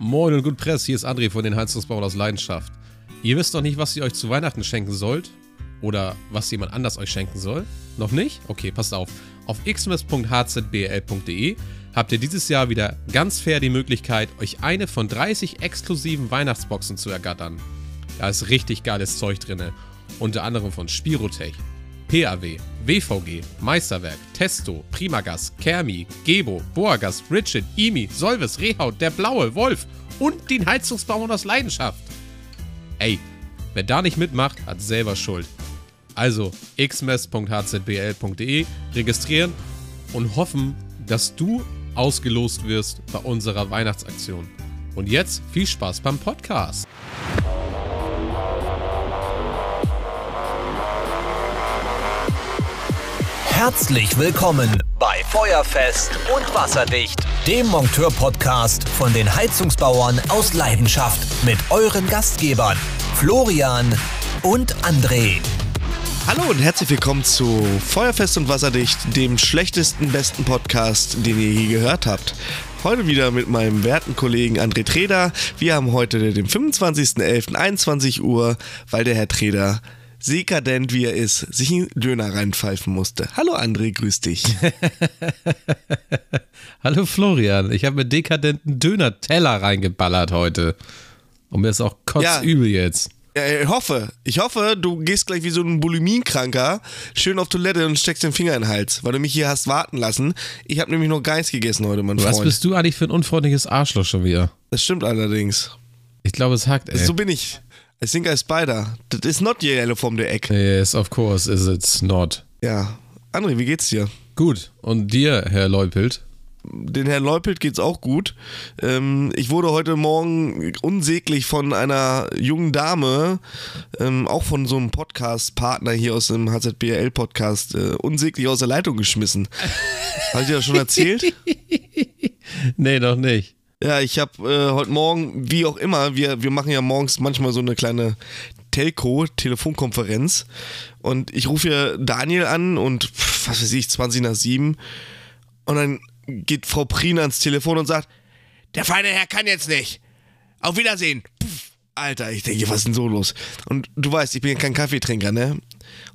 Moin und gut Press, hier ist André von den Heizungsbauern aus Leidenschaft. Ihr wisst noch nicht, was ihr euch zu Weihnachten schenken sollt? Oder was jemand anders euch schenken soll? Noch nicht? Okay, passt auf. Auf xmas.hzbl.de habt ihr dieses Jahr wieder ganz fair die Möglichkeit, euch eine von 30 exklusiven Weihnachtsboxen zu ergattern. Da ist richtig geiles Zeug drin. Unter anderem von Spirotech, PAW, WVG, Meisterwerk, Testo, Primagas, Kermi, Gebo, Boagas, Richard, Imi, Solves, Rehaut, Der Blaue, Wolf und den Heizungsbauern aus Leidenschaft. Ey, wer da nicht mitmacht, hat selber Schuld. Also xmess.hzbl.de registrieren und hoffen, dass du ausgelost wirst bei unserer Weihnachtsaktion. Und jetzt viel Spaß beim Podcast. Herzlich willkommen bei Feuerfest und Wasserdicht, dem Monteur-Podcast von den Heizungsbauern aus Leidenschaft mit euren Gastgebern Florian und André. Hallo und herzlich willkommen zu Feuerfest und Wasserdicht, dem schlechtesten, besten Podcast, den ihr je gehört habt. Heute wieder mit meinem werten Kollegen André Treder. Wir haben heute den 25.11.21 Uhr, weil der Herr Treder sekadent wie er ist, sich einen Döner reinpfeifen musste. Hallo André, grüß dich. Hallo Florian, ich habe mir dekadenten Döner-Teller reingeballert heute. Und mir ist auch kotzübel ja. jetzt. Ja, ich hoffe, ich hoffe, du gehst gleich wie so ein Buliminkranker schön auf Toilette und steckst den Finger in den Hals, weil du mich hier hast warten lassen. Ich habe nämlich noch Geist gegessen heute, mein Was Freund. bist du eigentlich für ein unfreundliches Arschloch schon wieder? Das stimmt allerdings. Ich glaube, es hackt, ey. So bin ich. I think I spider. That is not yellow from the egg. Yes, of course is it's not. Ja. André, wie geht's dir? Gut. Und dir, Herr Leupelt? Den Herrn Leupelt geht's auch gut. Ähm, ich wurde heute Morgen unsäglich von einer jungen Dame, ähm, auch von so einem Podcast-Partner hier aus dem HZBL-Podcast, äh, unsäglich aus der Leitung geschmissen. Habe ich dir das schon erzählt? nee, noch nicht. Ja, ich habe äh, heute Morgen, wie auch immer, wir, wir machen ja morgens manchmal so eine kleine Telco, Telefonkonferenz. Und ich rufe hier Daniel an und was weiß ich, 20 nach 7. Und dann geht Frau Prien ans Telefon und sagt, der feine Herr kann jetzt nicht. Auf Wiedersehen. Puff. Alter, ich denke, was ist denn so los? Und du weißt, ich bin ja kein Kaffeetrinker, ne?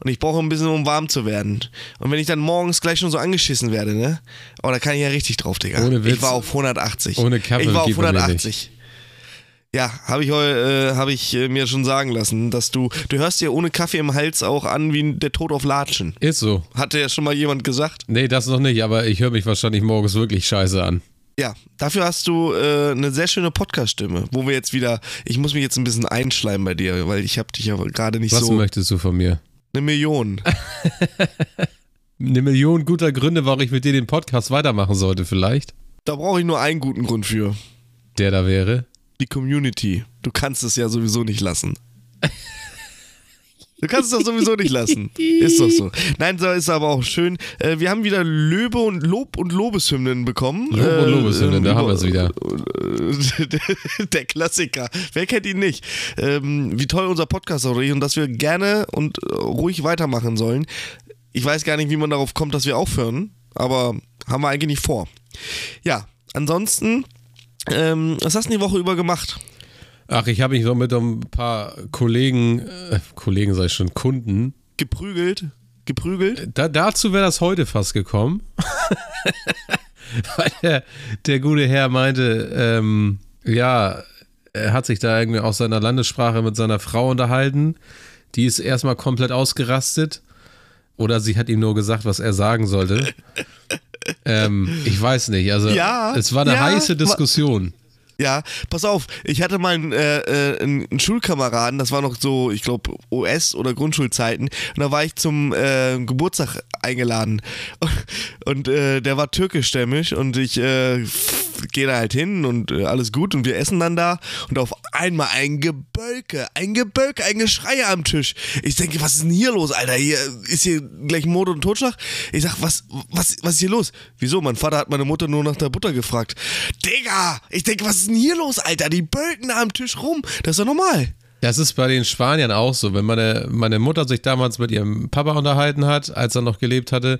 Und ich brauche ein bisschen, um warm zu werden. Und wenn ich dann morgens gleich schon so angeschissen werde, ne? Oh, da kann ich ja richtig drauf, Digga. Ohne Witz. Ich war auf 180. Ohne Kaffee Ich war auf geht bei mir 180. Ja, habe ich, äh, hab ich äh, mir schon sagen lassen, dass du, du hörst dir ohne Kaffee im Hals auch an wie der Tod auf Latschen. Ist so. Hatte ja schon mal jemand gesagt. Nee, das noch nicht, aber ich höre mich wahrscheinlich morgens wirklich scheiße an. Ja, dafür hast du äh, eine sehr schöne Podcast-Stimme, wo wir jetzt wieder, ich muss mich jetzt ein bisschen einschleimen bei dir, weil ich habe dich ja gerade nicht Was so. möchtest du von mir? Eine Million. Eine Million guter Gründe, warum ich mit dir den Podcast weitermachen sollte, vielleicht. Da brauche ich nur einen guten Grund für. Der da wäre. Die Community. Du kannst es ja sowieso nicht lassen. Du kannst es doch sowieso nicht lassen. Ist doch so. Nein, so ist aber auch schön. Äh, wir haben wieder Löbe und Lob und Lobeshymnen bekommen. Lob und Lobeshymnen, da haben wir es wieder. Der, der Klassiker. Wer kennt ihn nicht? Ähm, wie toll unser Podcast auch ist und dass wir gerne und äh, ruhig weitermachen sollen. Ich weiß gar nicht, wie man darauf kommt, dass wir aufhören, aber haben wir eigentlich nicht vor. Ja, ansonsten, ähm, was hast du die Woche über gemacht? Ach, ich habe mich so mit ein paar Kollegen, äh, Kollegen sei schon, Kunden. Geprügelt? Geprügelt? Da, dazu wäre das heute fast gekommen. Weil der, der gute Herr meinte, ähm, ja, er hat sich da irgendwie aus seiner Landessprache mit seiner Frau unterhalten. Die ist erstmal komplett ausgerastet. Oder sie hat ihm nur gesagt, was er sagen sollte. ähm, ich weiß nicht. Also, Ja, es war eine ja, heiße Diskussion. Ja, pass auf, ich hatte mal einen, äh, äh, einen einen Schulkameraden, das war noch so, ich glaube, OS- oder Grundschulzeiten, und da war ich zum äh, Geburtstag eingeladen. Und äh, der war türkischstämmig und ich äh, gehe da halt hin und äh, alles gut und wir essen dann da und auf einmal ein Gebölke, ein Gebölke, ein Geschrei am Tisch. Ich denke, was ist denn hier los, Alter? Hier ist hier gleich Mord und Totschlag. Ich sag, was, was, was ist hier los? Wieso? Mein Vater hat meine Mutter nur nach der Butter gefragt. Digga, ich denke, was ist denn hier los, Alter? Die bölken da am Tisch rum. Das ist doch normal. Das ist bei den Spaniern auch so. Wenn meine, meine Mutter sich damals mit ihrem Papa unterhalten hat, als er noch gelebt hatte,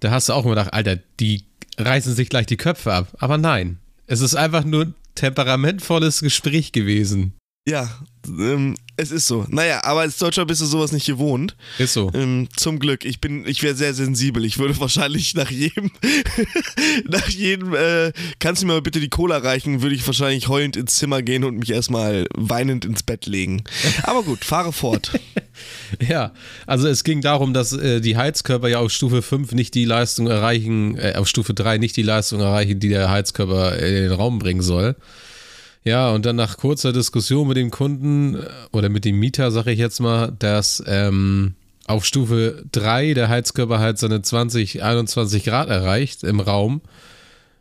da hast du auch immer gedacht, Alter, die reißen sich gleich die Köpfe ab. Aber nein, es ist einfach nur temperamentvolles Gespräch gewesen. Ja, ähm, es ist so. Naja, aber als Deutscher bist du sowas nicht gewohnt. Ist so. Ähm, zum Glück. Ich bin, ich wäre sehr sensibel. Ich würde wahrscheinlich nach jedem, nach jedem, äh, kannst du mir mal bitte die Cola reichen, würde ich wahrscheinlich heulend ins Zimmer gehen und mich erstmal weinend ins Bett legen. Aber gut, fahre fort. Ja, also es ging darum, dass äh, die Heizkörper ja auf Stufe 5 nicht die Leistung erreichen, äh, auf Stufe 3 nicht die Leistung erreichen, die der Heizkörper in den Raum bringen soll. Ja, und dann nach kurzer Diskussion mit dem Kunden äh, oder mit dem Mieter, sage ich jetzt mal, dass ähm, auf Stufe 3 der Heizkörper halt seine 20, 21 Grad erreicht im Raum.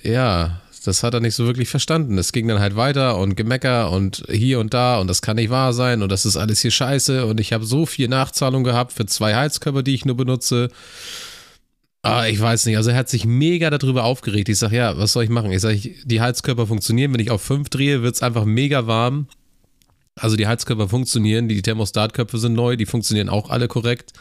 Ja, das hat er nicht so wirklich verstanden. Es ging dann halt weiter und Gemecker und hier und da und das kann nicht wahr sein und das ist alles hier scheiße und ich habe so viel Nachzahlung gehabt für zwei Heizkörper, die ich nur benutze. Ah, ich weiß nicht. Also er hat sich mega darüber aufgeregt. Ich sage, ja, was soll ich machen? Ich sage, die Heizkörper funktionieren. Wenn ich auf 5 drehe, wird es einfach mega warm. Also die Heizkörper funktionieren, die Thermostatköpfe sind neu, die funktionieren auch alle korrekt.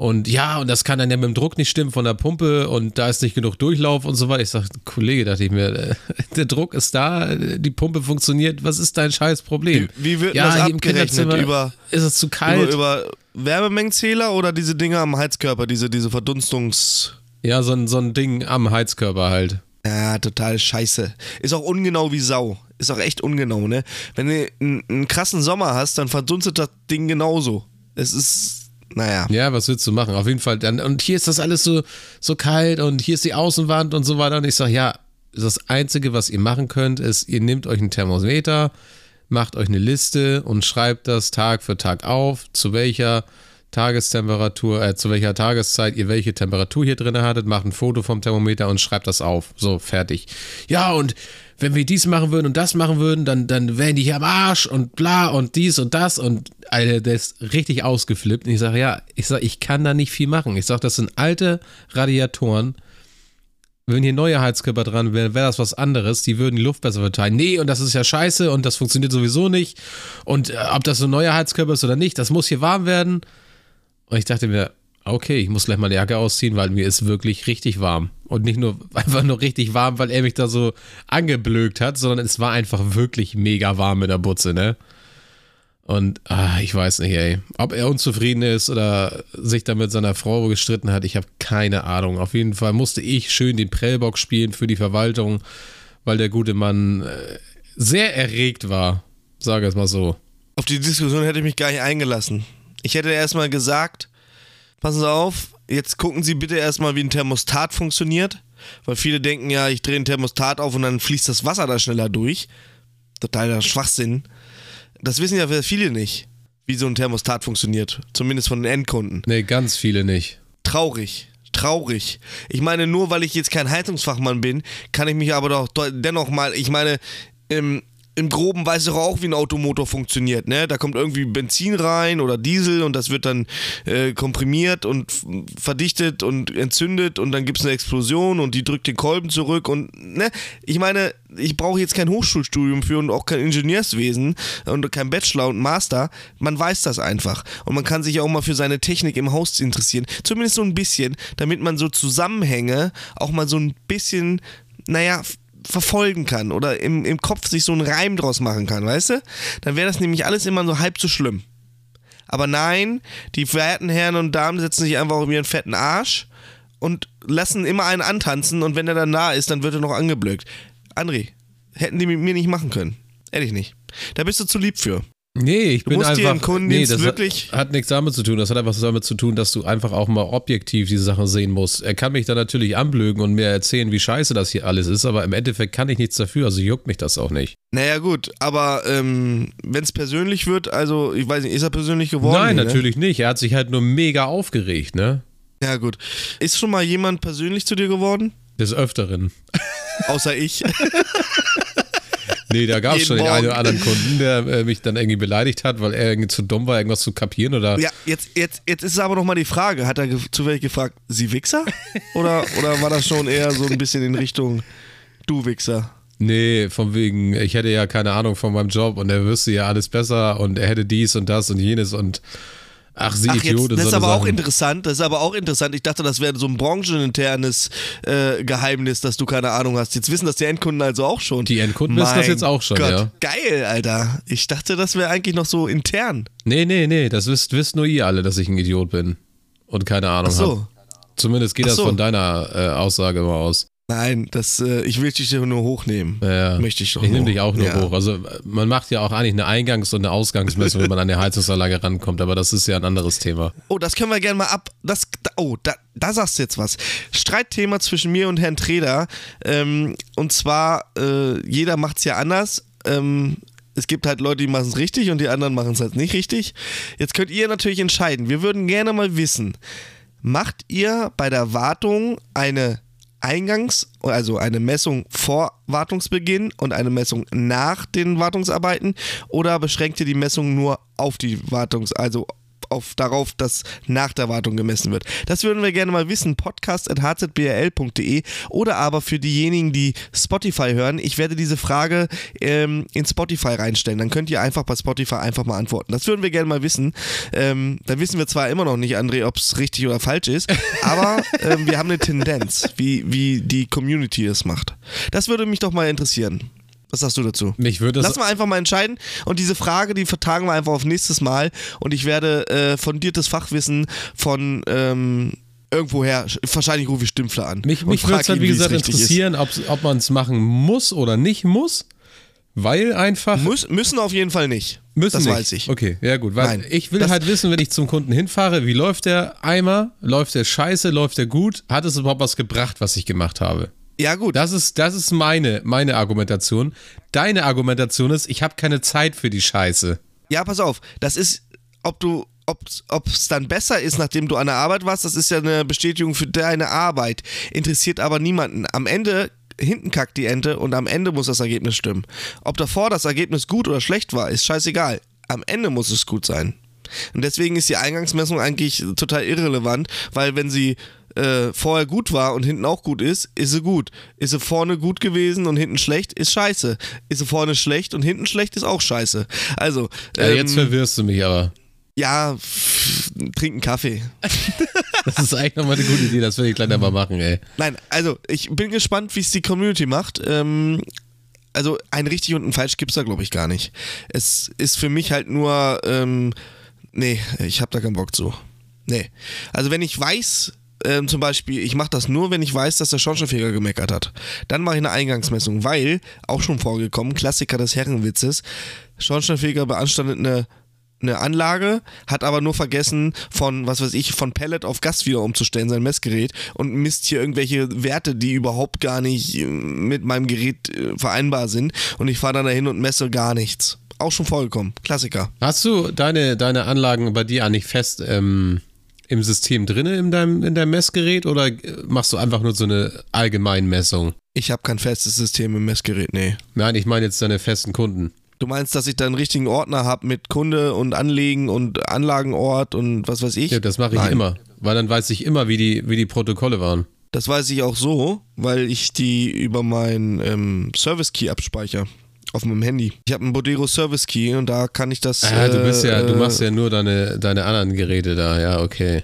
Und ja, und das kann dann ja mit dem Druck nicht stimmen von der Pumpe und da ist nicht genug Durchlauf und so weiter. Ich sage, Kollege, dachte ich mir, äh, der Druck ist da, die Pumpe funktioniert, was ist dein scheiß Problem? Wie, wie wird ja, das abgerechnet? Über, ist es zu kalt? über, über Wärmemengenzähler oder diese Dinge am Heizkörper, diese, diese Verdunstungs... ja, so ein, so ein Ding am Heizkörper halt. Ja, total scheiße. Ist auch ungenau wie Sau. Ist auch echt ungenau, ne? Wenn du einen, einen krassen Sommer hast, dann verdunstet das Ding genauso. Es ist, naja. Ja, was willst du machen? Auf jeden Fall. Dann, und hier ist das alles so, so kalt und hier ist die Außenwand und so weiter. Und ich sage, ja, das Einzige, was ihr machen könnt, ist, ihr nehmt euch ein Thermometer, macht euch eine Liste und schreibt das Tag für Tag auf, zu welcher Tagestemperatur, äh, zu welcher Tageszeit ihr welche Temperatur hier drin hattet, macht ein Foto vom Thermometer und schreibt das auf. So, fertig. Ja, und wenn wir dies machen würden und das machen würden, dann, dann wären die hier am Arsch und bla und dies und das und Alter, der ist richtig ausgeflippt. Und ich sage, ja, ich sage, ich kann da nicht viel machen. Ich sage, das sind alte Radiatoren. Wenn hier neue Heizkörper dran wären, wäre das was anderes. Die würden die Luft besser verteilen. Nee, und das ist ja scheiße und das funktioniert sowieso nicht. Und äh, ob das so ein neuer Heizkörper ist oder nicht, das muss hier warm werden. Und ich dachte mir, okay, ich muss gleich mal die Jacke ausziehen, weil mir ist wirklich richtig warm. Und nicht nur einfach nur richtig warm, weil er mich da so angeblökt hat, sondern es war einfach wirklich mega warm mit der Butze, ne? Und ah, ich weiß nicht, ey. Ob er unzufrieden ist oder sich da mit seiner Frau gestritten hat, ich habe keine Ahnung. Auf jeden Fall musste ich schön den Prellbock spielen für die Verwaltung, weil der gute Mann äh, sehr erregt war. Sage es mal so. Auf die Diskussion hätte ich mich gar nicht eingelassen. Ich hätte erstmal gesagt, passen Sie auf, jetzt gucken Sie bitte erstmal, wie ein Thermostat funktioniert. Weil viele denken ja, ich drehe ein Thermostat auf und dann fließt das Wasser da schneller durch. Totaler Schwachsinn. Das wissen ja viele nicht, wie so ein Thermostat funktioniert. Zumindest von den Endkunden. Nee, ganz viele nicht. Traurig. Traurig. Ich meine, nur weil ich jetzt kein Heizungsfachmann bin, kann ich mich aber doch de- dennoch mal, ich meine, im, im Groben weiß ich auch, wie ein Automotor funktioniert. Ne? Da kommt irgendwie Benzin rein oder Diesel und das wird dann äh, komprimiert und verdichtet und entzündet und dann gibt es eine Explosion und die drückt den Kolben zurück und ne? Ich meine, ich brauche jetzt kein Hochschulstudium für und auch kein Ingenieurswesen und kein Bachelor und Master. Man weiß das einfach. Und man kann sich auch mal für seine Technik im Haus interessieren. Zumindest so ein bisschen, damit man so Zusammenhänge auch mal so ein bisschen, naja, verfolgen kann oder im, im Kopf sich so einen Reim draus machen kann, weißt du? Dann wäre das nämlich alles immer so halb so schlimm. Aber nein, die verehrten Herren und Damen setzen sich einfach auf ihren fetten Arsch und lassen immer einen antanzen und wenn er dann da ist, dann wird er noch angeblökt. André, hätten die mit mir nicht machen können. Ehrlich nicht. Da bist du zu lieb für. Nee, ich Du bin musst einfach. dir im Kundendienst das wirklich- Hat, hat nichts damit zu tun. Das hat einfach was damit zu tun, dass du einfach auch mal objektiv diese Sachen sehen musst. Er kann mich da natürlich anblögen und mir erzählen, wie scheiße das hier alles ist, aber im Endeffekt kann ich nichts dafür, also juckt mich das auch nicht. Naja, gut, aber ähm, wenn es persönlich wird, also ich weiß nicht, ist er persönlich geworden? Nein, Nee, ne? natürlich nicht. Er hat sich halt nur mega aufgeregt, ne? Ja, gut. Ist schon mal jemand persönlich zu dir geworden? Des Öfteren. Außer ich. Nee, da gab es schon den Morgen. einen oder anderen Kunden, der äh, mich dann irgendwie beleidigt hat, weil er irgendwie zu dumm war, irgendwas zu kapieren oder. ja, jetzt, jetzt, jetzt ist aber noch mal die Frage, hat er zufällig gefragt, Sie Wichser? Oder, oder war das schon eher so ein bisschen in Richtung Du Wichser? Nee, von wegen, ich hätte ja keine Ahnung von meinem Job und er wüsste ja alles besser und er hätte dies und das und jenes und Ach, sie Ach, jetzt, Idiot. das ist aber auch interessant. Das ist aber auch interessant. Ich dachte, das wäre so ein brancheninternes äh, Geheimnis, dass du keine Ahnung hast. Jetzt wissen das die Endkunden also auch schon. Die Endkunden wissen das Mein jetzt auch schon, Gott, ja. Geil, Alter. Ich dachte, das wäre eigentlich noch so intern. Nee, nee, nee, das wisst, wisst nur ihr alle, dass ich ein Idiot bin. Und keine Ahnung Ach so. habe. Zumindest geht Ach das so. von deiner äh, Aussage mal aus. Nein, das, äh, ich will dich nur hochnehmen. Ja, Möchte ich doch Ich nehme dich auch nur Ja. hoch. Also man macht ja auch eigentlich eine Eingangs- und eine Ausgangsmessung, wenn man an der Heizungsanlage rankommt, aber das ist ja ein anderes Thema. Oh, das können wir gerne mal ab. Das, oh, da, da sagst du jetzt was. Streitthema zwischen mir und Herrn Treder. Ähm, und zwar, äh, jeder macht es ja anders. Ähm, es gibt halt Leute, die machen es richtig und die anderen machen es halt nicht richtig. Jetzt könnt ihr natürlich entscheiden. Wir würden gerne mal wissen, macht ihr bei der Wartung eine Eingangs-, also eine Messung vor Wartungsbeginn und eine Messung nach den Wartungsarbeiten oder beschränkt ihr die Messung nur auf die Wartungs-, also auf darauf, dass nach der Wartung gemessen wird. Das würden wir gerne mal wissen. Podcast.hzbrl.de oder aber für diejenigen, die Spotify hören, ich werde diese Frage ähm, in Spotify reinstellen. Dann könnt ihr einfach bei Spotify einfach mal antworten. Das würden wir gerne mal wissen. Ähm, da wissen wir zwar immer noch nicht, André, ob es richtig oder falsch ist, aber ähm, wir haben eine Tendenz, wie, wie die Community es macht. Das würde mich doch mal interessieren. Was sagst du dazu? Mich würde Lass mal einfach mal entscheiden. Und diese Frage, die vertagen wir einfach auf nächstes Mal. Und ich werde äh, fundiertes Fachwissen von ähm, irgendwoher, wahrscheinlich rufe ich Stümpfler an. Mich, mich würde es halt, wie wie es gesagt, interessieren, ob, ob man es machen muss oder nicht muss. Weil einfach. Muss, müssen auf jeden Fall nicht. Müssen das nicht. weiß ich. Okay, ja gut. Weil Nein, ich will halt wissen, wenn ich zum Kunden hinfahre, wie läuft der Eimer? Läuft der scheiße? Läuft der gut? Hat es überhaupt was gebracht, was ich gemacht habe? Ja, gut. Das ist, das ist meine, meine Argumentation. Deine Argumentation ist, ich habe keine Zeit für die Scheiße. Ja, pass auf. Das ist, ob du, ob es dann besser ist, nachdem du an der Arbeit warst, das ist ja eine Bestätigung für deine Arbeit. Interessiert aber niemanden. Am Ende, hinten kackt die Ente und am Ende muss das Ergebnis stimmen. Ob davor das Ergebnis gut oder schlecht war, ist scheißegal. Am Ende muss es gut sein. Und deswegen ist die Eingangsmessung eigentlich total irrelevant, weil wenn sie äh, vorher gut war und hinten auch gut ist, ist sie gut. Ist sie vorne gut gewesen und hinten schlecht, ist scheiße. Ist sie vorne schlecht und hinten schlecht, ist auch scheiße. Also, Ja, ähm, jetzt verwirrst du mich aber. ja, pff, trinken Kaffee. Das ist eigentlich nochmal eine gute Idee, das will ich gleich mal machen, ey. Nein, also ich bin gespannt, wie es die Community macht. Ähm, also ein richtig und ein falsch gibt es da, glaube ich, gar nicht. Es ist für mich halt nur, ähm, nee, ich habe da keinen Bock zu. Nee. Also wenn ich weiß, ähm, zum Beispiel, ich mache das nur, wenn ich weiß, dass der Schornsteinfeger gemeckert hat. Dann mache ich eine Eingangsmessung, weil, auch schon vorgekommen, Klassiker des Herrenwitzes, Schornsteinfeger beanstandet eine eine Anlage, hat aber nur vergessen, von, was weiß ich, von Pellet auf Gas wieder umzustellen, sein Messgerät und misst hier irgendwelche Werte, die überhaupt gar nicht äh, mit meinem Gerät äh, vereinbar sind und ich fahre dann dahin und messe gar nichts. Auch schon vorgekommen. Klassiker. Hast du deine, deine Anlagen bei dir eigentlich fest ähm, im System drinne in deinem, in deinem Messgerät oder äh, machst du einfach nur so eine Allgemeinmessung? Ich habe kein festes System im Messgerät, nee. Nein, ich meine jetzt deine festen Kunden. Du meinst, dass ich da einen richtigen Ordner habe mit Kunde und Anlegen und Anlagenort und was weiß ich? Ja, das mache ich Nein. immer. Weil dann weiß ich immer, wie die, wie die Protokolle waren. Das weiß ich auch so, weil ich die über meinen ähm, Service Key abspeichere. Auf meinem Handy. Ich habe einen Bodero Service Key und da kann ich das. Ah, du bist ja, du äh, machst ja nur deine, deine anderen Geräte da, ja, okay.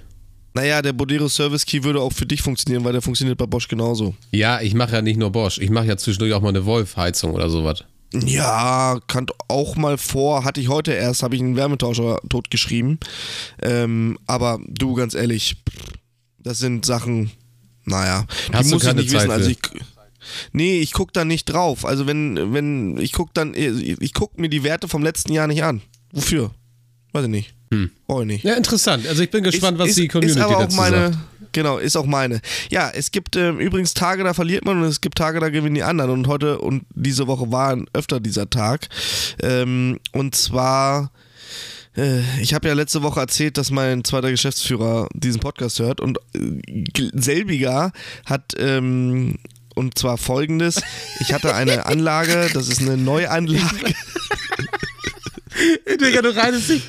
Naja, der Bodero Service Key würde auch für dich funktionieren, weil der funktioniert bei Bosch genauso. Ja, ich mache ja nicht nur Bosch, ich mache ja zwischendurch auch mal eine Wolf-Heizung oder sowas. Ja, kann auch mal vor, hatte ich heute erst, habe ich einen Wärmetauscher totgeschrieben. Ähm, aber du, ganz ehrlich, das sind Sachen, naja, die Hast du muss ich nicht Zeit wissen. Also ich, nee, ich guck da nicht drauf. Also wenn, wenn, ich guck dann, ich guck mir die Werte vom letzten Jahr nicht an. Wofür? Weiß ich nicht. Hm. Brauch ich nicht. Ja, interessant. Also ich bin gespannt, was ist, die Community ist aber auch dazu meine, sagt. Genau, ist auch meine. Ja, es gibt ähm, übrigens Tage, da verliert man und es gibt Tage, da gewinnen die anderen. Und heute und diese Woche war öfter dieser Tag. Ähm, und zwar, äh, ich habe ja letzte Woche erzählt, dass mein zweiter Geschäftsführer diesen Podcast hört und äh, selbiger hat. Ähm, und zwar folgendes: Ich hatte eine Anlage, das ist eine Neuanlage. Digga, du reitest dich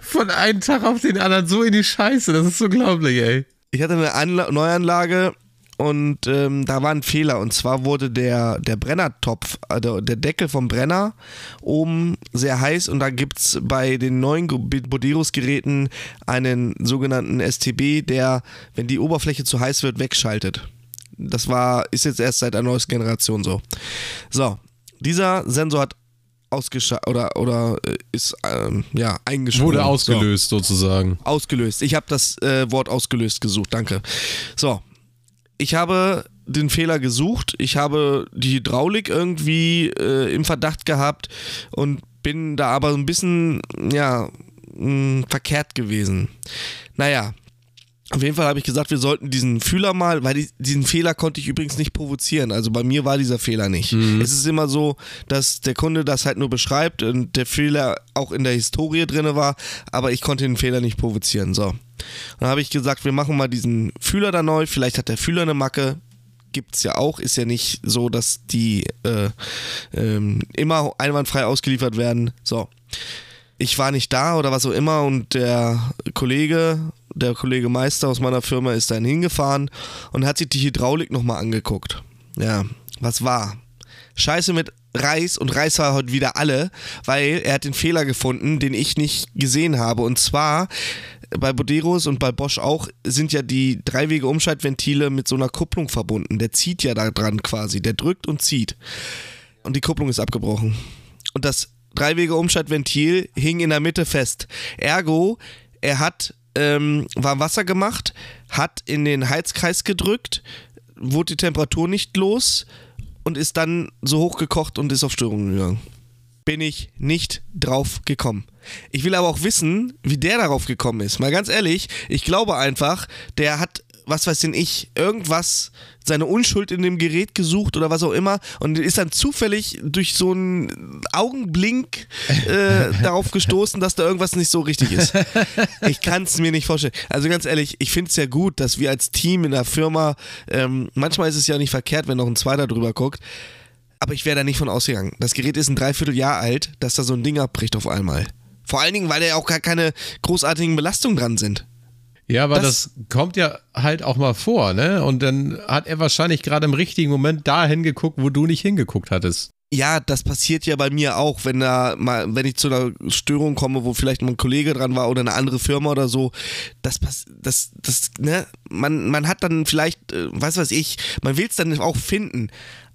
von einem Tag auf den anderen so in die Scheiße. Das ist unglaublich, ey. Ich hatte eine Anla Neuanlage und ähm, da war ein Fehler. Und zwar wurde der, der Brennertopf, also der Deckel vom Brenner oben sehr heiß und da gibt es bei den neuen Boderos-Geräten einen sogenannten STB, der, wenn die Oberfläche zu heiß wird, wegschaltet. Das war, ist jetzt erst seit einer neuesten Generation so. So, dieser Sensor hat ausgeschaltet oder, oder äh, ist ähm, ja eingeschaltet. Wurde ausgelöst so. sozusagen. Ausgelöst. Ich habe das äh, Wort ausgelöst gesucht, danke. So, ich habe den Fehler gesucht. Ich habe die Hydraulik irgendwie äh, im Verdacht gehabt und bin da aber ein bisschen, ja, mh, hm, verkehrt gewesen. Naja, auf jeden Fall habe ich gesagt, wir sollten diesen Fühler mal, weil die, diesen Fehler konnte ich übrigens nicht provozieren. Also bei mir war dieser Fehler nicht. Mhm. Es ist immer so, dass der Kunde das halt nur beschreibt und der Fehler auch in der Historie drin war, aber ich konnte den Fehler nicht provozieren. So. Dann habe ich gesagt, wir machen mal diesen Fühler da neu. Vielleicht hat der Fühler eine Macke. Gibt es ja auch. Ist ja nicht so, dass die äh, ähm, immer einwandfrei ausgeliefert werden. So. Ich war nicht da oder was auch immer und der Kollege der Kollege Meister aus meiner Firma ist dann hingefahren und hat sich die Hydraulik nochmal angeguckt. Ja, was war? Scheiße mit Reis und Reis war heute wieder alle, weil er hat den Fehler gefunden, den ich nicht gesehen habe. Und zwar bei Boderos und bei Bosch auch sind ja die dreiwege Umschaltventile mit so einer Kupplung verbunden. Der zieht ja da dran quasi, der drückt und zieht. Und die Kupplung ist abgebrochen. Und das dreiwege Umschaltventil hing in der Mitte fest. Ergo, er hat ähm, war Wasser gemacht, hat in den Heizkreis gedrückt, wurde die Temperatur nicht los und ist dann so hochgekocht und ist auf Störungen gegangen. Bin ich nicht drauf gekommen. Ich will aber auch wissen, wie der darauf gekommen ist. Mal ganz ehrlich, ich glaube einfach, der hat was weiß denn ich, irgendwas, seine Unschuld in dem Gerät gesucht oder was auch immer und ist dann zufällig durch so einen Augenblink äh, darauf gestoßen, dass da irgendwas nicht so richtig ist. Ich kann es mir nicht vorstellen. Also ganz ehrlich, ich finde es ja gut, dass wir als Team in der Firma, ähm, manchmal ist es ja nicht verkehrt, wenn noch ein Zweiter drüber guckt, aber ich wäre da nicht von ausgegangen. Das Gerät ist ein Dreivierteljahr alt, dass da so ein Ding abbricht auf einmal. Vor allen Dingen, weil da ja auch gar keine großartigen Belastungen dran sind. Ja, aber das, das, kommt ja halt auch mal vor, ne? Und dann hat er wahrscheinlich gerade im richtigen Moment da hingeguckt, wo du nicht hingeguckt hattest. Ja, das passiert ja bei mir auch, wenn da mal, wenn ich zu einer Störung komme, wo vielleicht ein Kollege dran war oder eine andere Firma oder so, das das, das, ne, man, man hat dann vielleicht, äh, was weiß ich, man will es dann auch finden.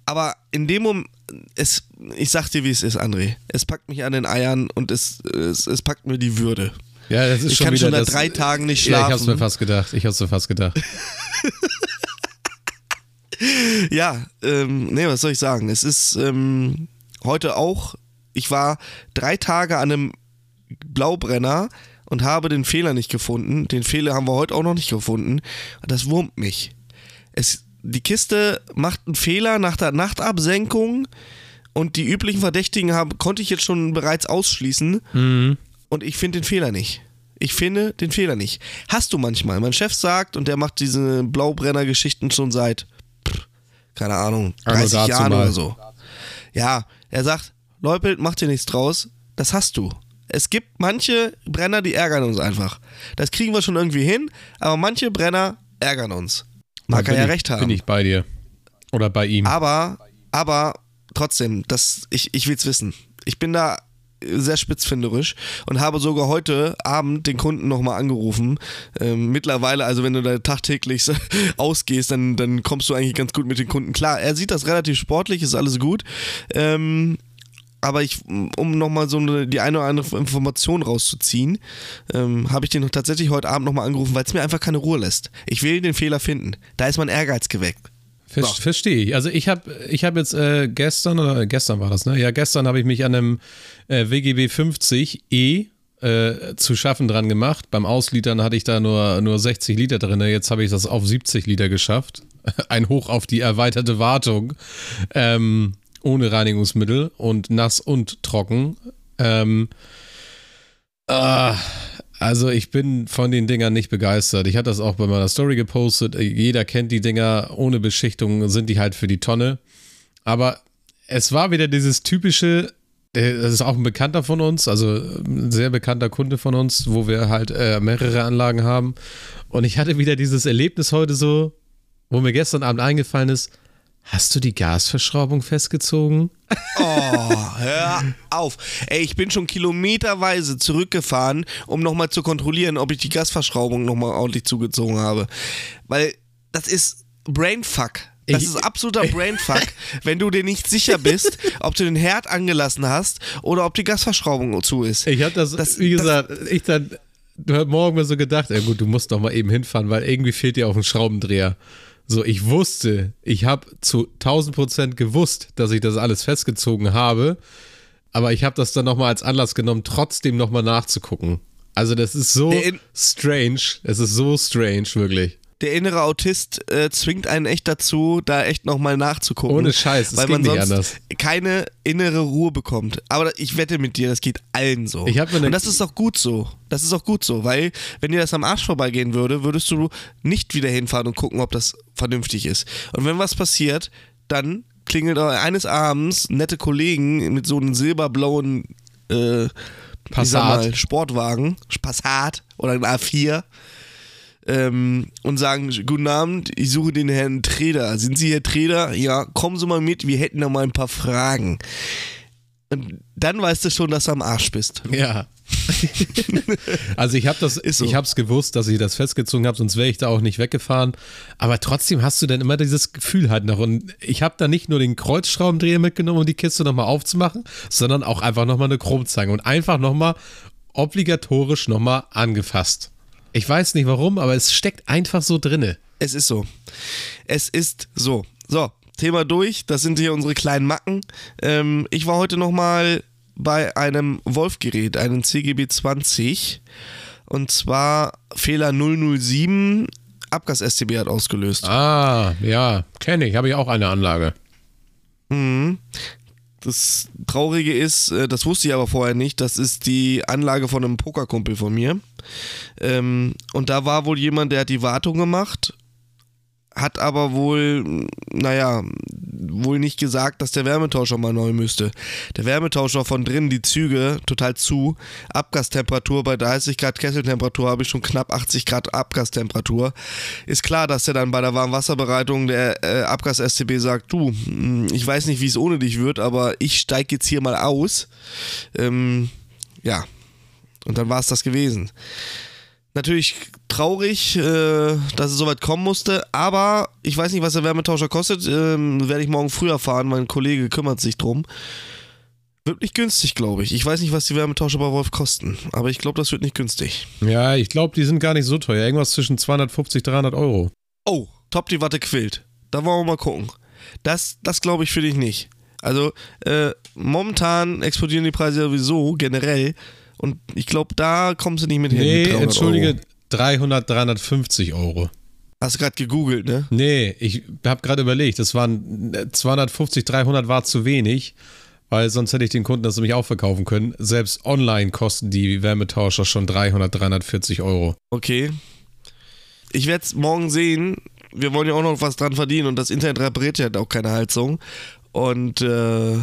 Aber in dem Moment, es, ich sag dir, wie es ist, André. Es packt mich an den Eiern und es, es, es packt mir die Würde. Ja, das ist ich schon kann wieder schon nach das, drei Tagen nicht schlafen. Ja, ich hab's mir fast gedacht. Ich hab's mir fast gedacht. ja, ähm, nee, was soll ich sagen? Es ist ähm, heute auch, ich war drei Tage an einem Blaubrenner und habe den Fehler nicht gefunden. Den Fehler haben wir heute auch noch nicht gefunden. Das wurmt mich. Es, die Kiste macht einen Fehler nach der Nachtabsenkung und die üblichen Verdächtigen haben, konnte ich jetzt schon bereits ausschließen. Mhm und ich finde den Fehler nicht. Ich finde den Fehler nicht. Hast du manchmal. Mein Chef sagt, und der macht diese Blaubrenner-Geschichten schon seit, pff, keine Ahnung, 30 Jahren oder so. Ja, er sagt, Leupelt, mach dir nichts draus. Das hast du. Es gibt manche Brenner, die ärgern uns einfach. Das kriegen wir schon irgendwie hin, aber manche Brenner ärgern uns. Mag er ja ich, recht haben. Bin ich bei dir. Oder bei ihm. Aber, aber trotzdem, das, ich, ich will es wissen. Ich bin da sehr spitzfinderisch und habe sogar heute Abend den Kunden nochmal angerufen. Ähm, mittlerweile, also wenn du da tagtäglich ausgehst, dann, dann kommst du eigentlich ganz gut mit den Kunden klar. Er sieht das relativ sportlich, ist alles gut. Ähm, aber ich, um nochmal so eine, die eine oder andere Information rauszuziehen, ähm, habe ich den tatsächlich heute Abend nochmal angerufen, weil es mir einfach keine Ruhe lässt. Ich will den Fehler finden. Da ist mein Ehrgeiz geweckt. Ver so. Verstehe ich. Also ich habe ich hab jetzt äh, gestern, oder gestern war das, ne? Ja, gestern habe ich mich an einem äh, WGB 50E äh, zu schaffen dran gemacht. Beim Auslitern hatte ich da nur, nur 60 Liter drin. Jetzt habe ich das auf 70 Liter geschafft. Ein Hoch auf die erweiterte Wartung. Ähm, ohne Reinigungsmittel und nass und trocken. Ähm, ah, also ich bin von den Dingern nicht begeistert. Ich hatte das auch bei meiner Story gepostet. Jeder kennt die Dinger. Ohne Beschichtung sind die halt für die Tonne. Aber es war wieder dieses typische, äh, das ist auch ein Bekannter von uns, also ein sehr bekannter Kunde von uns, wo wir halt äh, mehrere Anlagen haben. Und ich hatte wieder dieses Erlebnis heute so, wo mir gestern Abend eingefallen ist, hast du die Gasverschraubung festgezogen? Oh, hör auf. Ey, ich bin schon kilometerweise zurückgefahren, um nochmal zu kontrollieren, ob ich die Gasverschraubung nochmal ordentlich zugezogen habe. Weil das ist Brainfuck. Das ist absoluter Brainfuck, wenn du dir nicht sicher bist, ob du den Herd angelassen hast oder ob die Gasverschraubung zu ist. Ich habe das, Das- wie gesagt, ich dann heute Morgen mir so gedacht, ja gut, du musst doch mal eben hinfahren, weil irgendwie fehlt dir auf ein Schraubendreher. So, ich wusste, ich habe zu 1000 Prozent gewusst, dass ich das alles festgezogen habe, aber ich habe das dann nochmal als Anlass genommen, trotzdem nochmal nachzugucken. Also das ist so strange, es ist so strange, wirklich. Der innere Autist äh, zwingt einen echt dazu, da echt nochmal nachzugucken. Ohne Scheiß, es weil man sonst anders. keine innere Ruhe bekommt. Aber ich wette mit dir, das geht allen so. Ich hab mir ne- Und das ist auch gut so. Das ist auch gut so, weil wenn dir das am Arsch vorbeigehen würde, würdest du nicht wieder hinfahren und gucken, ob das vernünftig ist. Und wenn was passiert, dann klingelt eines Abends nette Kollegen mit so einem silberblauen äh, Passat. mal, Sportwagen, Passat oder ein A4 ähm, und sagen, guten Abend, ich suche den Herrn Treder. Sind Sie Herr Treder? Ja, kommen Sie mal mit, wir hätten da mal ein paar Fragen. Und dann weißt du schon, dass du am Arsch bist. Ja. also ich habe das, Ist so. ich habe es gewusst, dass ich das festgezogen habe, sonst wäre ich da auch nicht weggefahren. Aber trotzdem hast du dann immer dieses Gefühl halt noch. Und ich habe da nicht nur den Kreuzschraubendreher mitgenommen, um die Kiste nochmal aufzumachen, sondern auch einfach nochmal eine Chromzange und einfach nochmal obligatorisch nochmal angefasst. Ich weiß nicht warum, aber es steckt einfach so drinne. Es ist so. Es ist so. So, Thema durch. Das sind hier unsere kleinen Macken. Ähm, ich war heute nochmal bei einem Wolf-Gerät, einem CGB 20. Und zwar Fehler 007. Abgas-STB hat ausgelöst. Ah, ja, kenne ich, habe ich auch eine Anlage. Das Traurige ist, äh, das wusste ich aber vorher nicht, das ist die Anlage von einem Pokerkumpel von mir. Ähm, und da war wohl jemand, der hat die Wartung gemacht, hat aber wohl, naja, wohl nicht gesagt, dass der Wärmetauscher mal neu müsste. Der Wärmetauscher von drinnen, die Züge, total zu. Abgastemperatur bei 30 Grad Kesseltemperatur habe ich schon knapp 80 Grad Abgastemperatur. Ist klar, dass der dann bei der Warmwasserbereitung der äh, Abgas-STB sagt, du, mh, ich weiß nicht, wie es ohne dich wird, aber ich steige jetzt hier mal aus. Ähm, ja, und dann war es das gewesen. Natürlich traurig, äh, dass es soweit kommen musste, aber ich weiß nicht, was der Wärmetauscher kostet. Ähm, Werde ich morgen früh erfahren, mein Kollege kümmert sich drum. Wird nicht günstig, glaube ich. Ich weiß nicht, was die Wärmetauscher bei Wolf kosten, aber ich glaube, das wird nicht günstig. Ja, ich glaube, die sind gar nicht so teuer. Irgendwas zwischen 250, 300 Euro. Oh, top die Watte quillt. Da wollen wir mal gucken. Das, das glaube ich für dich nicht. Also, äh, momentan explodieren die Preise sowieso generell. Und ich glaube, da kommst du nicht mit hin. mit Nee, 300 entschuldige, Euro. 300, 350 Euro. Hast du gerade gegoogelt, ne? Nee, ich habe gerade überlegt, das waren äh, 250, 300 war zu wenig, weil sonst hätte ich den Kunden das nämlich auch verkaufen können. Selbst online kosten die Wärmetauscher schon 300, 340 Euro. Okay. Ich werde es morgen sehen. Wir wollen ja auch noch was dran verdienen und das Internet repariert ja auch keine Heizung. Und äh,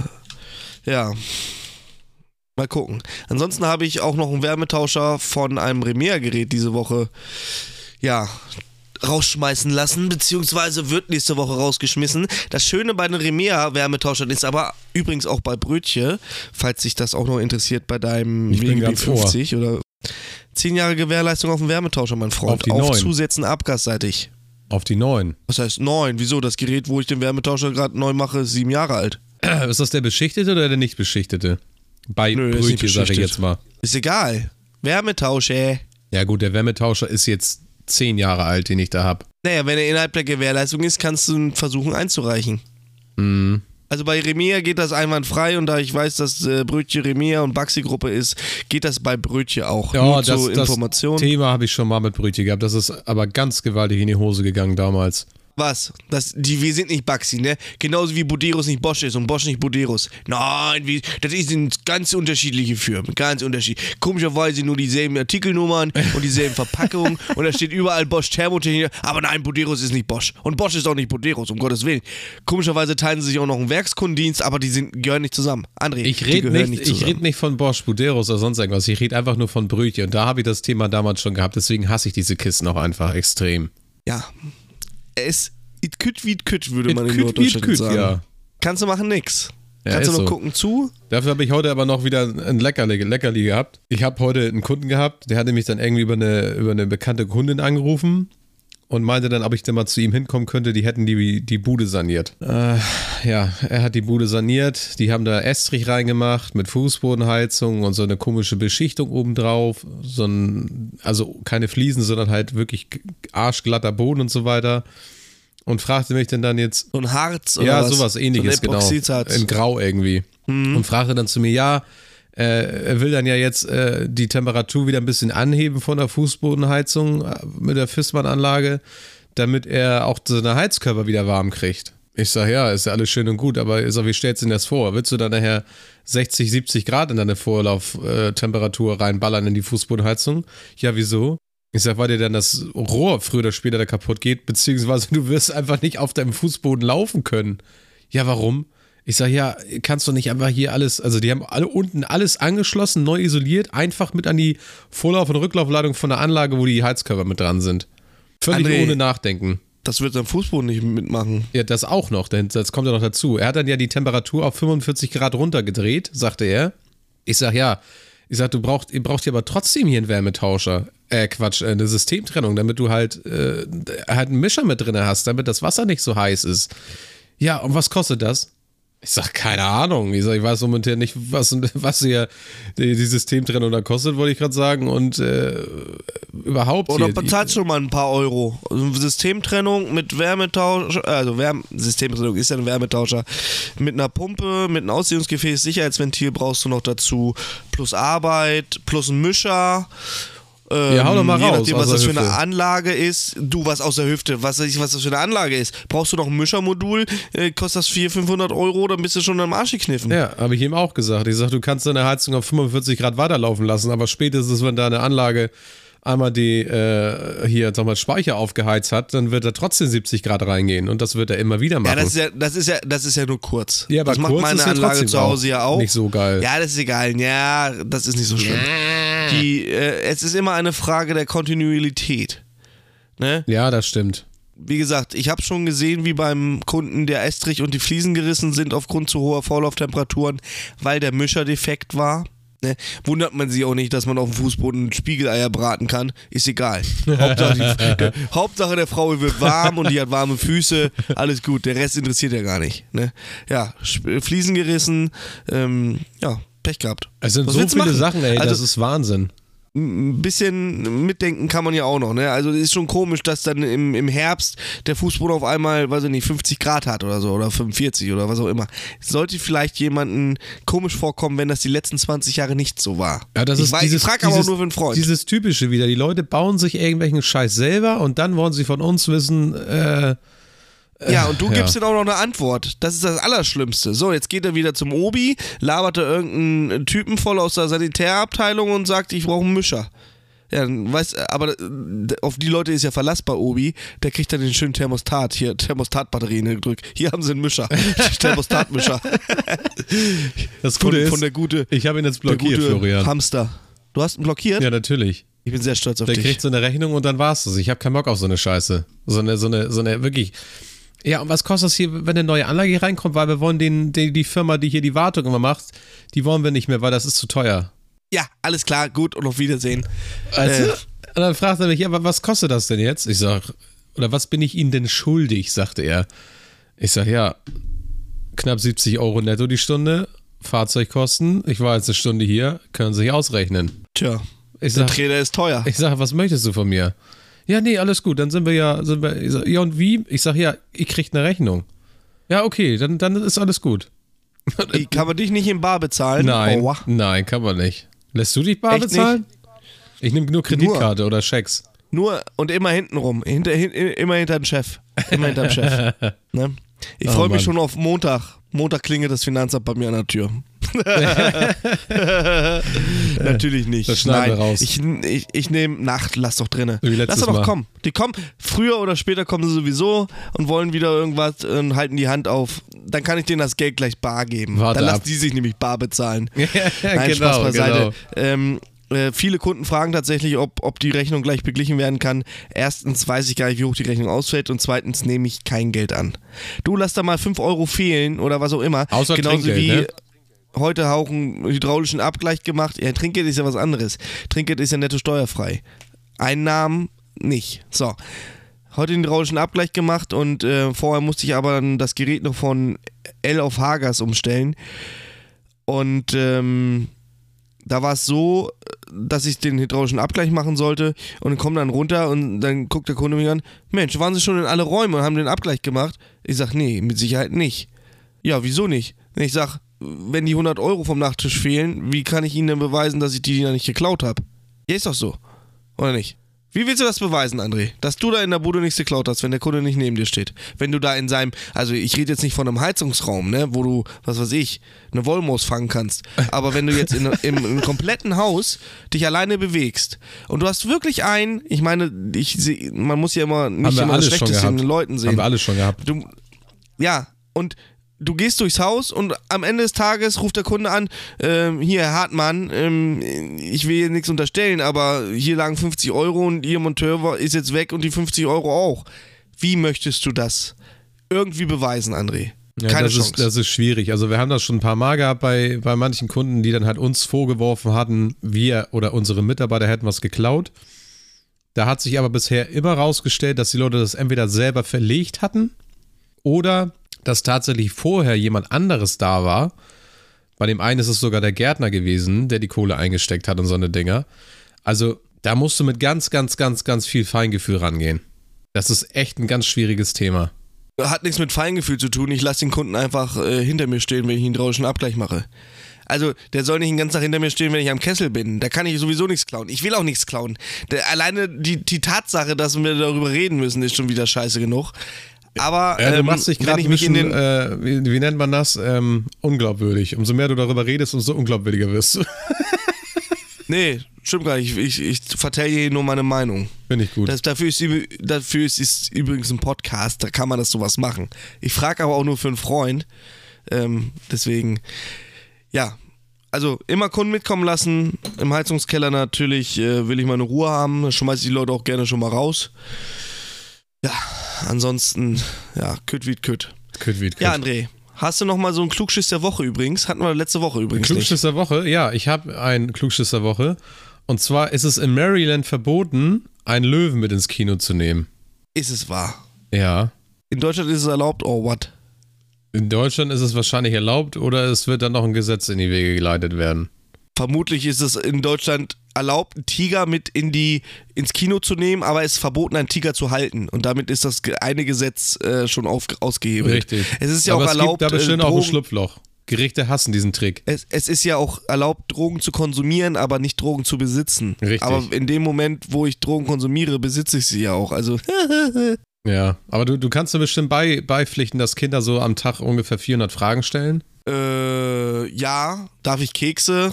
ja. Mal gucken. Ansonsten habe ich auch noch einen Wärmetauscher von einem Remea-Gerät diese Woche, ja, rausschmeißen lassen, beziehungsweise wird nächste Woche rausgeschmissen. Das Schöne bei den Remea-Wärmetauschern ist aber übrigens auch bei Brötchen, falls sich das auch noch interessiert bei deinem Ich bin ganz ohr. 50 oder 10 Jahre Gewährleistung auf dem Wärmetauscher, mein Freund. Auf die neuen. Zusätzen abgasseitig. Auf die neuen. Was heißt neun? Wieso? Das Gerät, wo ich den Wärmetauscher gerade neu mache, ist sieben Jahre alt. Ist das der beschichtete oder der nicht beschichtete? Bei Nö, Brötchen, sage ich jetzt mal. Ist egal. Wärmetauscher. Ja gut, der Wärmetauscher ist jetzt 10 Jahre alt, den ich da habe. Naja, wenn er innerhalb der Gewährleistung ist, kannst du ihn versuchen einzureichen. Mhm. Also bei Remea geht das einwandfrei und da ich weiß, dass äh, Brötchen Remea und Baxi-Gruppe ist, geht das bei Brötchen auch. Ja, Nur das, zur das Information. Thema habe ich schon mal mit Brötchen gehabt. Das ist aber ganz gewaltig in die Hose gegangen damals. Was? Das, die, wir sind nicht Baxi, ne? Genauso wie Buderus nicht Bosch ist und Bosch nicht Buderus. Nein, wie, das sind ganz unterschiedliche Firmen. Ganz unterschiedlich. Komischerweise nur dieselben Artikelnummern und dieselben Verpackungen und da steht überall Bosch Thermotechnik. Aber nein, Buderus ist nicht Bosch. Und Bosch ist auch nicht Buderus, um Gottes Willen. Komischerweise teilen sie sich auch noch einen Werkskundendienst, aber die sind, gehören nicht zusammen. André, Ich rede nicht, nicht ich zusammen. red nicht von Bosch, Buderos oder sonst irgendwas. Ich rede einfach nur von Brötchen. Und da habe ich das Thema damals schon gehabt. Deswegen hasse ich diese Kisten auch einfach extrem. Ja. Es It küt wie küt, würde It man in Norddeutschland küt, sagen. ja. Kannst du machen nix. Ja, Kannst du ist noch so. gucken zu? Dafür habe ich heute aber noch wieder ein Leckerli, Leckerli gehabt. Ich habe heute einen Kunden gehabt, der hatte mich dann irgendwie über eine, über eine bekannte Kundin angerufen und meinte dann, ob ich denn mal zu ihm hinkommen könnte. Die hätten die, die Bude saniert. Äh, ja, er hat die Bude saniert. Die haben da Estrich reingemacht mit Fußbodenheizung und so eine komische Beschichtung obendrauf. So ein, also keine Fliesen, sondern halt wirklich arschglatter Boden und so weiter. Und fragte mich denn dann jetzt, So ein Harz oder ja, was? sowas ähnliches, so ein genau. Epoxidharz. In Grau irgendwie. Und fragte dann zu mir, ja, er will dann ja jetzt äh, die Temperatur wieder ein bisschen anheben von der Fußbodenheizung äh, mit der Fissmann-Anlage, damit er auch seine Heizkörper wieder warm kriegt. Ich sag, ja, ist ja alles schön und gut, aber sag, wie stellst du denn das vor? Willst du dann nachher 60, 70 Grad in deine Vorlauftemperatur reinballern in die Fußbodenheizung? Ja, wieso? Ich sag, weil dir dann das Rohr früher oder später da kaputt geht, beziehungsweise du wirst einfach nicht auf deinem Fußboden laufen können. Ja, warum? Ich sag, ja, kannst du nicht einfach hier alles, also die haben alle unten alles angeschlossen, neu isoliert, einfach mit an die Vorlauf- und Rücklaufladung von der Anlage, wo die Heizkörper mit dran sind. Völlig André. ohne Nachdenken. Das wird am Fußboden nicht mitmachen. Ja, das auch noch, denn das kommt ja noch dazu. Er hat dann ja die Temperatur auf 45 Grad runtergedreht, sagte er. Ich sag, ja, ich sag, du brauchst, ihr braucht ja aber trotzdem hier einen Wärmetauscher. Äh, Quatsch, äh, eine Systemtrennung, damit du halt, äh, halt einen Mischer mit drin hast, damit das Wasser nicht so heiß ist. Ja, und was kostet das? Ich sag, keine Ahnung. Ich, sag, ich weiß momentan nicht, was, was hier die, die Systemtrennung da kostet, wollte ich gerade sagen. Und äh, überhaupt Oder bezahlst schon mal ein paar Euro. Also Systemtrennung mit Wärmetauscher, also Wärme, Systemtrennung ist ja ein Wärmetauscher. Mit einer Pumpe, mit einem Ausziehungsgefäß, Sicherheitsventil brauchst du noch dazu. Plus Arbeit, plus ein Mischer. Ähm, Ja, hau doch mal je raus nachdem, was das für eine Hüfte. Anlage ist. Du, was aus der Hüfte, was weiß ich, was das für eine Anlage ist. Brauchst du noch ein Mischermodul, äh, kostet das 400, 500 Euro, dann bist du schon am Arsch gekniffen. Ja, habe ich ihm auch gesagt. Ich sag, du kannst deine Heizung auf 45 Grad weiterlaufen lassen, aber spätestens, wenn deine Anlage einmal die äh, hier sag mal Speicher aufgeheizt hat, dann wird er trotzdem 70 Grad reingehen und das wird er immer wieder machen. Ja, das ist ja, das ist ja, das ist ja nur kurz. Ja, aber das macht kurz meine ist ja Anlage zu Hause auch ja auch. nicht so geil. Ja, das ist egal. Ja, das ist nicht so schlimm. Die, äh, es ist immer eine Frage der Kontinuität. Ne? ja, das stimmt. Wie gesagt, ich habe schon gesehen, wie beim Kunden der Estrich und die Fliesen gerissen sind aufgrund zu hoher Vorlauftemperaturen, weil der Mischer defekt war. Ne? Wundert man sich auch nicht, dass man auf dem Fußboden Spiegeleier braten kann. Ist egal. Hauptsache, die, der, Hauptsache der Frau wird warm und die hat warme Füße. Alles gut. Der Rest interessiert ja gar nicht. Ne? Ja, Fliesen gerissen. Ähm, ja, Pech gehabt. Es sind Was so viele machen? Sachen, ey, Also- das ist Wahnsinn. Ein bisschen mitdenken kann man ja auch noch, ne? Also es ist schon komisch, dass dann im, im Herbst der Fußboden auf einmal, weiß ich nicht, 50 Grad hat oder so oder 45 oder was auch immer. Sollte vielleicht jemanden komisch vorkommen, wenn das die letzten 20 Jahre nicht so war. Ja, das ich ist weiß, dieses, ich frage aber auch nur für einen Freund. Dieses typische wieder. Die Leute bauen sich irgendwelchen Scheiß selber und dann wollen sie von uns wissen, äh, ja, und du ja. gibst ihm auch noch eine Antwort. Das ist das Allerschlimmste. So, jetzt geht er wieder zum Obi, labert er irgendeinen Typen voll aus der Sanitärabteilung und sagt, ich brauche einen Mischer. Ja, weiß, aber äh, auf die Leute ist ja Verlass bei Obi. Der kriegt dann den schönen Thermostat. Hier, Thermostatbatterien gedrückt. Hier haben sie einen Mischer. Thermostatmischer. das Von, Gute ist, von der gute, ich habe ihn jetzt der blockiert, Florian. Hamster. Du hast ihn blockiert? Ja, natürlich. Ich bin sehr stolz auf Der dich. kriegt so eine Rechnung und dann war's das. Ich habe keinen Bock auf so eine Scheiße. So eine, so eine, so eine, wirklich. Ja, und was kostet das hier, wenn eine neue Anlage hier reinkommt? Weil wir wollen den, die, die Firma, die hier die Wartung immer macht, die wollen wir nicht mehr, weil das ist zu teuer. Ja, alles klar, gut und auf Wiedersehen. Also, Äh. Und dann fragt er mich, ja, aber was kostet das denn jetzt? Ich sag, oder was bin ich Ihnen denn schuldig, sagte er. Ich sag, ja, knapp 70 Euro netto die Stunde, Fahrzeugkosten, ich war jetzt eine Stunde hier, können Sie sich ausrechnen. Tja, Ich der sag, Trainer ist teuer. ich sag, was möchtest du von mir? Ja, nee, alles gut, dann sind wir ja, sind wir, sag, ja und wie? Ich sag, ja, ich krieg eine Rechnung. Ja, okay, dann, dann ist alles gut. Kann man dich nicht in Bar bezahlen? Nein, Aua. nein, kann man nicht. Lässt du dich bar Echt bezahlen? Ich nehme nur Kreditkarte oder Schecks. Nur und immer hinten rum. Hinter, hin, immer hinter dem Chef. Immer hinter dem Chef. Ne? Ich Oh, freue mich schon auf Montag. Montag klingelt das Finanzamt bei mir an der Tür. Natürlich nicht. Das schneiden wir raus. Ich, ich, ich nehme Nacht, lass doch drinne. Lass doch Mal. kommen. Die kommen, früher oder später kommen sie sowieso und wollen wieder irgendwas und halten die Hand auf. Dann kann ich denen das Geld gleich bar geben. Warte Dann ab. lassen die sich nämlich bar bezahlen. Nein, genau, Spaß beiseite. genau. Ähm, Äh, viele Kunden fragen tatsächlich, ob, ob die Rechnung gleich beglichen werden kann. Erstens weiß ich gar nicht, wie hoch die Rechnung ausfällt und zweitens nehme ich kein Geld an. Du lass da mal 5 Euro fehlen oder was auch immer. Außer Genauso Trinkgeld, wie ne? heute auch einen hydraulischen Abgleich gemacht. Ja, Trinkgeld ist ja was anderes. Trinkgeld ist ja netto steuerfrei. Einnahmen nicht. So. Heute den hydraulischen Abgleich gemacht und äh, vorher musste ich aber dann das Gerät noch von L auf H-Gas umstellen. Und ähm, da war es so, dass ich den hydraulischen Abgleich machen sollte und komme dann runter und dann guckt der Kunde mich an, Mensch, waren Sie schon in alle Räume und haben den Abgleich gemacht? Ich sag, nee, mit Sicherheit nicht. Ja, wieso nicht? Ich sag, wenn die 100 Euro vom Nachttisch fehlen, wie kann ich Ihnen denn beweisen, dass ich die ja nicht geklaut habe? Ja, ist doch so. Oder nicht? Wie willst du das beweisen, André? Dass du da in der Bude nichts geklaut hast, wenn der Kunde nicht neben dir steht? Wenn du da in seinem, also ich rede jetzt nicht von einem Heizungsraum, ne, wo du, was weiß ich, eine Wollmaus fangen kannst. Aber wenn du jetzt in, im, im kompletten Haus dich alleine bewegst und du hast wirklich einen, ich meine, ich seh, man muss ja immer nicht immer das Schlechteste in den Leuten sehen. Haben wir alles schon gehabt. Du, ja, und du gehst durchs Haus und am Ende des Tages ruft der Kunde an, ähm, hier, Herr Hartmann, ähm, ich will hier nichts unterstellen, aber hier lagen 50 Euro und Ihr Monteur war- ist jetzt weg und die 50 Euro auch. Wie möchtest du das irgendwie beweisen, André? Ja, Keine das Chance. Ist, das ist schwierig. Also wir haben das schon ein paar Mal gehabt bei, bei manchen Kunden, die dann halt uns vorgeworfen hatten, wir oder unsere Mitarbeiter hätten was geklaut. Da hat sich aber bisher immer rausgestellt, dass die Leute das entweder selber verlegt hatten oder dass tatsächlich vorher jemand anderes da war. Bei dem einen ist es sogar der Gärtner gewesen, der die Kohle eingesteckt hat und so eine Dinger. Also da musst du mit ganz, ganz, ganz, ganz viel Feingefühl rangehen. Das ist echt ein ganz schwieriges Thema. Hat nichts mit Feingefühl zu tun. Ich lasse den Kunden einfach äh, hinter mir stehen, wenn ich einen hydraulischen Abgleich mache. Also, der soll nicht den ganzen Tag hinter mir stehen, wenn ich am Kessel bin. Da kann ich sowieso nichts klauen. Ich will auch nichts klauen. Der, alleine die, die Tatsache, dass wir darüber reden müssen, ist schon wieder scheiße genug. Aber Ja, du ähm, machst dich gerade ich ein mich in den äh, wie, wie nennt man das? Ähm, unglaubwürdig. Umso mehr du darüber redest, umso unglaubwürdiger wirst du. Nee, stimmt gar nicht. Ich, ich verteidige hier nur meine Meinung. Finde ich gut. Das, dafür, ist, dafür ist, ist übrigens ein Podcast, da kann man das sowas machen. Ich frage aber auch nur für einen Freund. Ähm, deswegen, ja. Also immer Kunden mitkommen lassen. Im Heizungskeller natürlich äh, will ich meine Ruhe haben. Da schmeiße ich die Leute auch gerne schon mal raus. Ja, ansonsten, ja, kütt wie kütt. Kütt wie Ja, André, hast du noch mal so einen Klugschiss der Woche übrigens? Hatten wir letzte Woche übrigens nicht. Klugschiss der Woche? Ja, ich habe einen Klugschiss der Woche. Und zwar ist es in Maryland verboten, einen Löwen mit ins Kino zu nehmen. Ist es wahr? Ja. In Deutschland ist es erlaubt, oh what? In Deutschland ist es wahrscheinlich erlaubt oder es wird dann noch ein Gesetz in die Wege geleitet werden. Vermutlich ist es in Deutschland erlaubt, einen Tiger mit in die, ins Kino zu nehmen, aber es ist verboten, einen Tiger zu halten. Und damit ist das eine Gesetz äh, schon auf, ausgehebelt. Richtig. Es ist ja Aber auch es erlaubt, gibt da bestimmt äh, auch ein Drogen, Schlupfloch. Gerichte hassen diesen Trick. es, es ist ja auch erlaubt, Drogen zu konsumieren, aber nicht Drogen zu besitzen. Richtig. Aber in dem Moment, wo ich Drogen konsumiere, besitze ich sie ja auch. Also, Ja, aber du, du kannst dir bestimmt bei, beipflichten, dass Kinder so am Tag ungefähr 400 Fragen stellen. äh, ja, darf ich Kekse?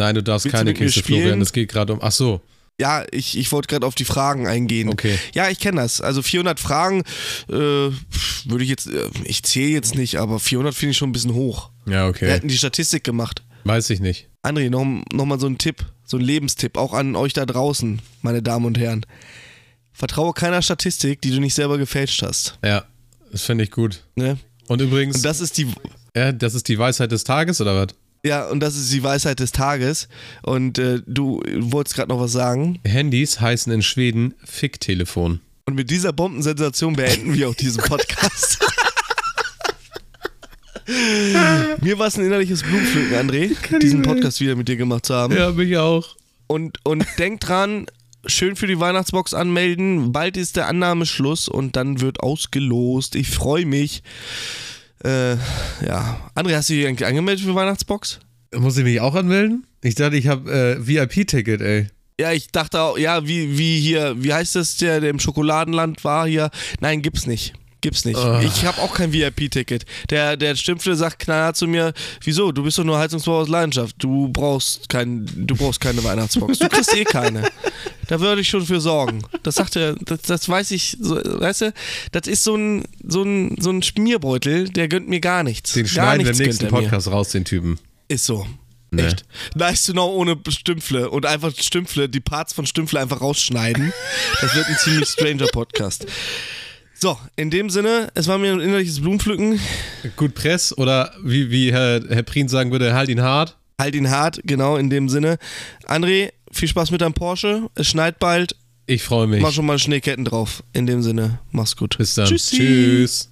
Nenein, du darfst Willst keine spielen? Florian. Es geht gerade um. Ach so, Ja, ich, ich wollte gerade auf die Fragen eingehen. okay. Ja, ich kenne das. Also 400 Fragen äh, würde ich jetzt, äh, ich zähle jetzt nicht, aber 400 finde ich schon ein bisschen hoch. Ja, Wir okay. hätten die Statistik gemacht. Weiß ich nicht. André, noch, noch mal so ein Tipp, so ein Lebenstipp, auch an euch da draußen, meine Damen und Herren. Vertraue keiner Statistik, die du nicht selber gefälscht hast. Ja, das finde ich gut. Ne? Und übrigens, Und das ist die, ja, das ist die Weisheit des Tages, oder was? Ja, und das ist die Weisheit des Tages. Und äh, du wolltest gerade noch was sagen. Handys heißen in Schweden Ficktelefon. Und mit dieser Bombensensation beenden wir auch diesen Podcast. Mir war es ein innerliches Blumenpflücken, André, diesen Podcast wieder mit dir gemacht zu haben. Ja, mich auch. Und, und denk dran, schön für die Weihnachtsbox anmelden. Bald ist der Annahmeschluss und dann wird ausgelost. Ich freue mich. Äh, ja. André, hast du dich eigentlich angemeldet für Weihnachtsbox? Muss ich mich auch anmelden? Ich dachte, ich habe äh, VIP-Ticket, ey. Ja, ich dachte auch, ja, wie, wie hier, wie heißt das, der, der im Schokoladenland war hier? Nein, gibt's nicht. Gibt's nicht. Oh. Ich habe auch kein VIP-Ticket. Der, der Stimpfle sagt knallhart zu mir, wieso? Du bist doch nur Heizungsbauer aus Leidenschaft. Du brauchst kein, du brauchst keine Weihnachtsbox. Du kriegst eh keine. Da würde ich schon für sorgen. Das sagt er, das, das weiß ich, so, weißt du, das ist so ein, so ein, so ein Schmierbeutel, der gönnt mir gar nichts. Den gar schneiden wir nichts im nächsten mir. Podcast raus, den Typen. Ist so. Nee. Echt. Nice to know ohne Stümpfle und einfach Stümpfle, die Parts von Stümpfle einfach rausschneiden. Das wird ein ziemlich stranger Podcast. So, in dem Sinne, es war mir ein innerliches Blumenpflücken. Gut Press oder wie, wie Herr, Herr Prien sagen würde, halt ihn hart. Halt ihn hart, genau in dem Sinne. André, viel Spaß mit deinem Porsche. Es schneit bald. Ich freue mich. Mach schon mal Schneeketten drauf. In dem Sinne, mach's gut. Bis dann. Tschüssi. Tschüss.